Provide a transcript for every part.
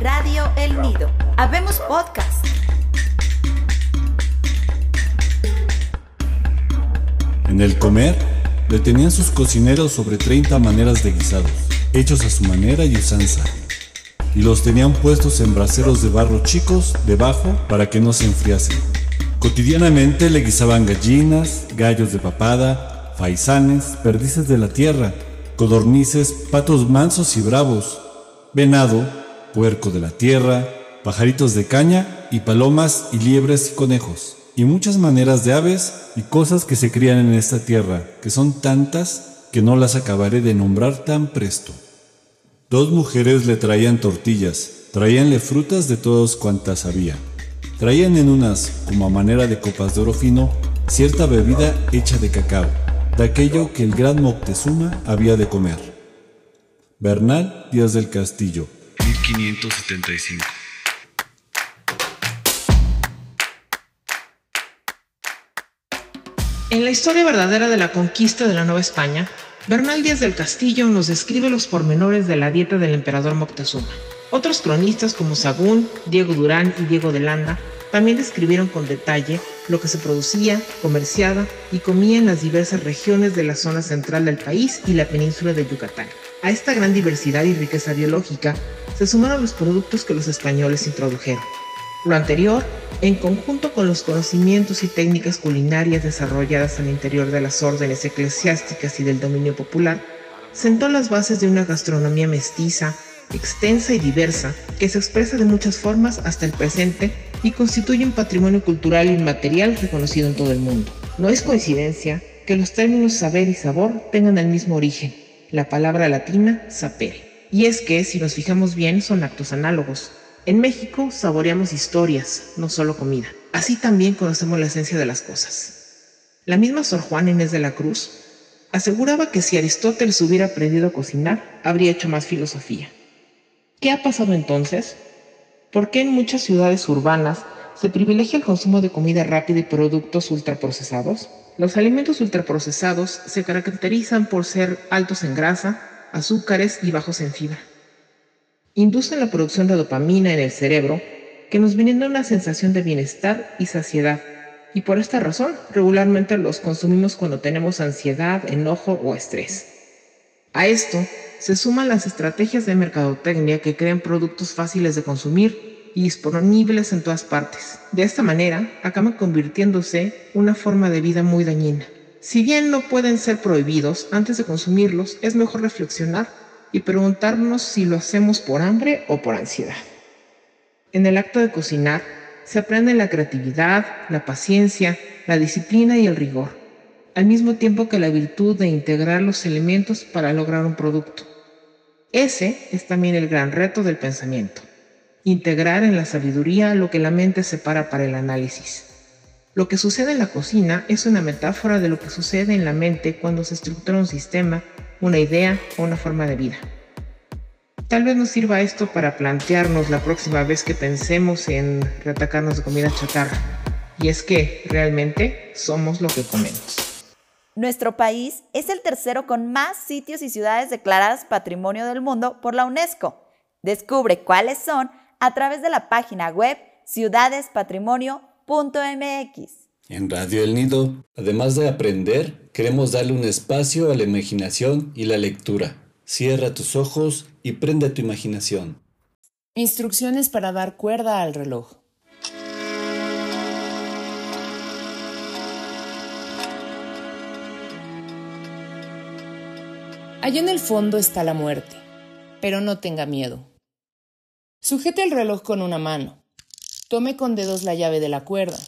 Radio El Nido. Habemos Podcast. En el comer, detenían sus cocineros sobre 30 maneras de guisados, hechos a su manera y usanza. Y los tenían puestos en braseros de barro chicos debajo para que no se enfriasen. Cotidianamente le guisaban gallinas, gallos de papada, faisanes, perdices de la tierra, codornices, patos mansos y bravos, venado, puerco de la tierra, pajaritos de caña y palomas y liebres y conejos, y muchas maneras de aves y cosas que se crían en esta tierra, que son tantas que no las acabaré de nombrar tan presto. Dos mujeres le traían tortillas, traíanle frutas de todas cuantas había. Traían en unas, como a manera de copas de oro fino, cierta bebida hecha de cacao, de aquello que el gran Moctezuma había de comer. Bernal Díaz del Castillo, 1575. En la historia verdadera de la conquista de la Nueva España, Bernal Díaz del Castillo nos describe los pormenores de la dieta del emperador Moctezuma. Otros cronistas como Sagún, Diego Durán y Diego de Landa también describieron con detalle lo que se producía, comerciaba y comía en las diversas regiones de la zona central del país y la península de Yucatán. A esta gran diversidad y riqueza biológica se sumaron los productos que los españoles introdujeron. Lo anterior, en conjunto con los conocimientos y técnicas culinarias desarrolladas al interior de las órdenes eclesiásticas y del dominio popular, sentó las bases de una gastronomía mestiza, extensa y diversa, que se expresa de muchas formas hasta el presente y constituye un patrimonio cultural inmaterial reconocido en todo el mundo. No es coincidencia que los términos saber y sabor tengan el mismo origen, la palabra latina sapere. Y es que, si nos fijamos bien, son actos análogos. En México saboreamos historias, no solo comida. Así también conocemos la esencia de las cosas. La misma Sor Juana Inés de la Cruz aseguraba que si Aristóteles hubiera aprendido a cocinar, habría hecho más filosofía. ¿Qué ha pasado entonces? ¿Por qué en muchas ciudades urbanas se privilegia el consumo de comida rápida y productos ultraprocesados? Los alimentos ultraprocesados se caracterizan por ser altos en grasa, azúcares y bajos en fibra. Inducen la producción de dopamina en el cerebro, que nos brinda una sensación de bienestar y saciedad, y por esta razón regularmente los consumimos cuando tenemos ansiedad, enojo o estrés. A esto se suman las estrategias de mercadotecnia que crean productos fáciles de consumir y disponibles en todas partes. De esta manera, acaban convirtiéndose una forma de vida muy dañina. Si bien no pueden ser prohibidos, antes de consumirlos es mejor reflexionar y preguntarnos si lo hacemos por hambre o por ansiedad. En el acto de cocinar se aprende la creatividad, la paciencia, la disciplina y el rigor al mismo tiempo que la virtud de integrar los elementos para lograr un producto. Ese es también el gran reto del pensamiento, integrar en la sabiduría lo que la mente separa para el análisis. Lo que sucede en la cocina es una metáfora de lo que sucede en la mente cuando se estructura un sistema, una idea o una forma de vida. Tal vez nos sirva esto para plantearnos la próxima vez que pensemos en reatacarnos de comida chatarra. Y es que realmente somos lo que comemos. Nuestro país es el tercero con más sitios y ciudades declaradas Patrimonio del Mundo por la UNESCO. Descubre cuáles son a través de la página web En Radio El Nido, además de aprender, queremos darle un espacio a la imaginación y la lectura. Cierra tus ojos y prende tu imaginación. Instrucciones para dar cuerda al reloj. Allá en el fondo está la muerte, pero no tenga miedo. Sujete el reloj con una mano. Tome con dedos la llave de la cuerda.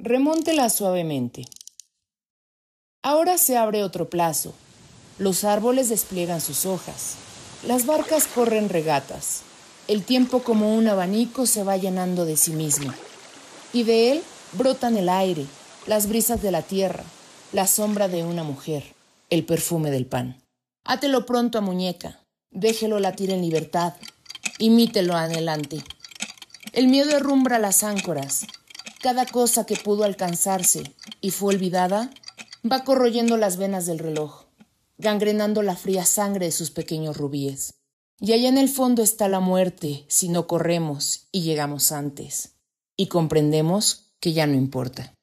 Remóntela suavemente. Ahora se abre otro plazo. Los árboles despliegan sus hojas. Las barcas corren regatas. El tiempo como un abanico se va llenando de sí mismo. Y de él brotan el aire, las brisas de la tierra, la sombra de una mujer, el perfume del pan. Átelo pronto a muñeca, déjelo latir en libertad, imítelo adelante. El miedo herrumbra las áncoras. Cada cosa que pudo alcanzarse y fue olvidada va corroyendo las venas del reloj, gangrenando la fría sangre de sus pequeños rubíes. Y allá en el fondo está la muerte si no corremos y llegamos antes. Y comprendemos que ya no importa.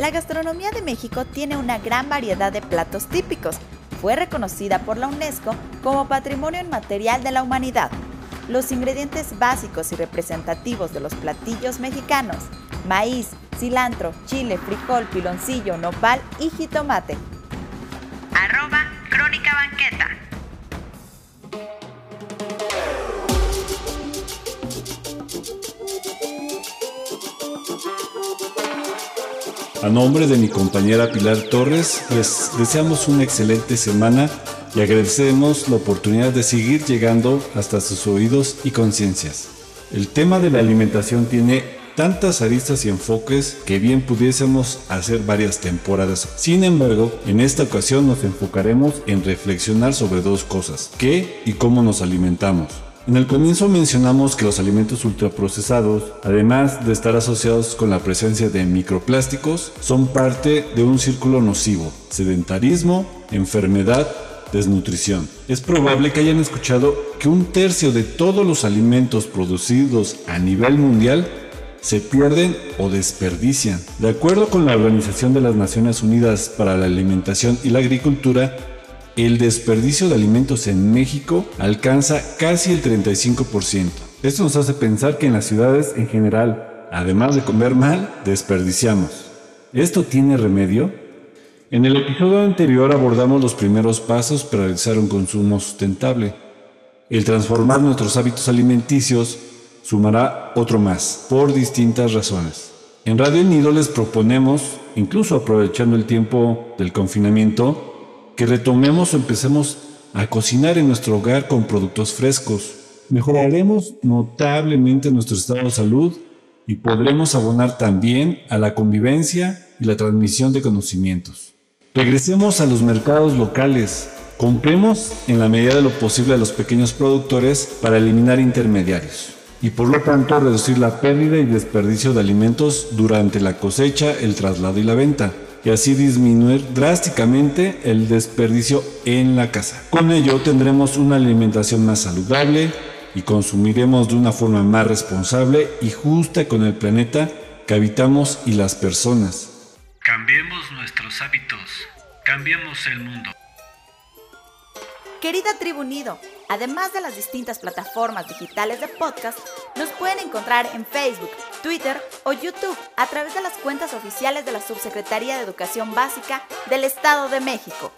La gastronomía de México tiene una gran variedad de platos típicos. Fue reconocida por la UNESCO como Patrimonio Inmaterial de la Humanidad. Los ingredientes básicos y representativos de los platillos mexicanos, maíz, cilantro, chile, frijol, piloncillo, nopal y jitomate. Crónica Banqueta. A nombre de mi compañera Pilar Torres, les deseamos una excelente semana y agradecemos la oportunidad de seguir llegando hasta sus oídos y conciencias. El tema de la alimentación tiene tantas aristas y enfoques que bien pudiésemos hacer varias temporadas. Sin embargo, en esta ocasión nos enfocaremos en reflexionar sobre dos cosas, qué y cómo nos alimentamos. En el comienzo mencionamos que los alimentos ultraprocesados, además de estar asociados con la presencia de microplásticos, son parte de un círculo nocivo, sedentarismo, enfermedad, desnutrición. Es probable que hayan escuchado que un tercio de todos los alimentos producidos a nivel mundial se pierden o desperdician. De acuerdo con la Organización de las Naciones Unidas para la Alimentación y la Agricultura, el desperdicio de alimentos en México alcanza casi el 35%. Esto nos hace pensar que en las ciudades en general, además de comer mal, desperdiciamos. ¿Esto tiene remedio? En el episodio anterior abordamos los primeros pasos para realizar un consumo sustentable. El transformar nuestros hábitos alimenticios sumará otro más, por distintas razones. En Radio Nido les proponemos, incluso aprovechando el tiempo del confinamiento, que retomemos o empecemos a cocinar en nuestro hogar con productos frescos. Mejoraremos notablemente nuestro estado de salud y podremos abonar también a la convivencia y la transmisión de conocimientos. Regresemos a los mercados locales. Compremos en la medida de lo posible a los pequeños productores para eliminar intermediarios y por lo tanto reducir la pérdida y desperdicio de alimentos durante la cosecha, el traslado y la venta y así disminuir drásticamente el desperdicio en la casa. Con ello tendremos una alimentación más saludable y consumiremos de una forma más responsable y justa con el planeta que habitamos y las personas. Cambiemos nuestros hábitos, cambiemos el mundo. Querida Tribu Nido, además de las distintas plataformas digitales de podcast, nos pueden encontrar en Facebook, Twitter o YouTube a través de las cuentas oficiales de la Subsecretaría de Educación Básica del Estado de México.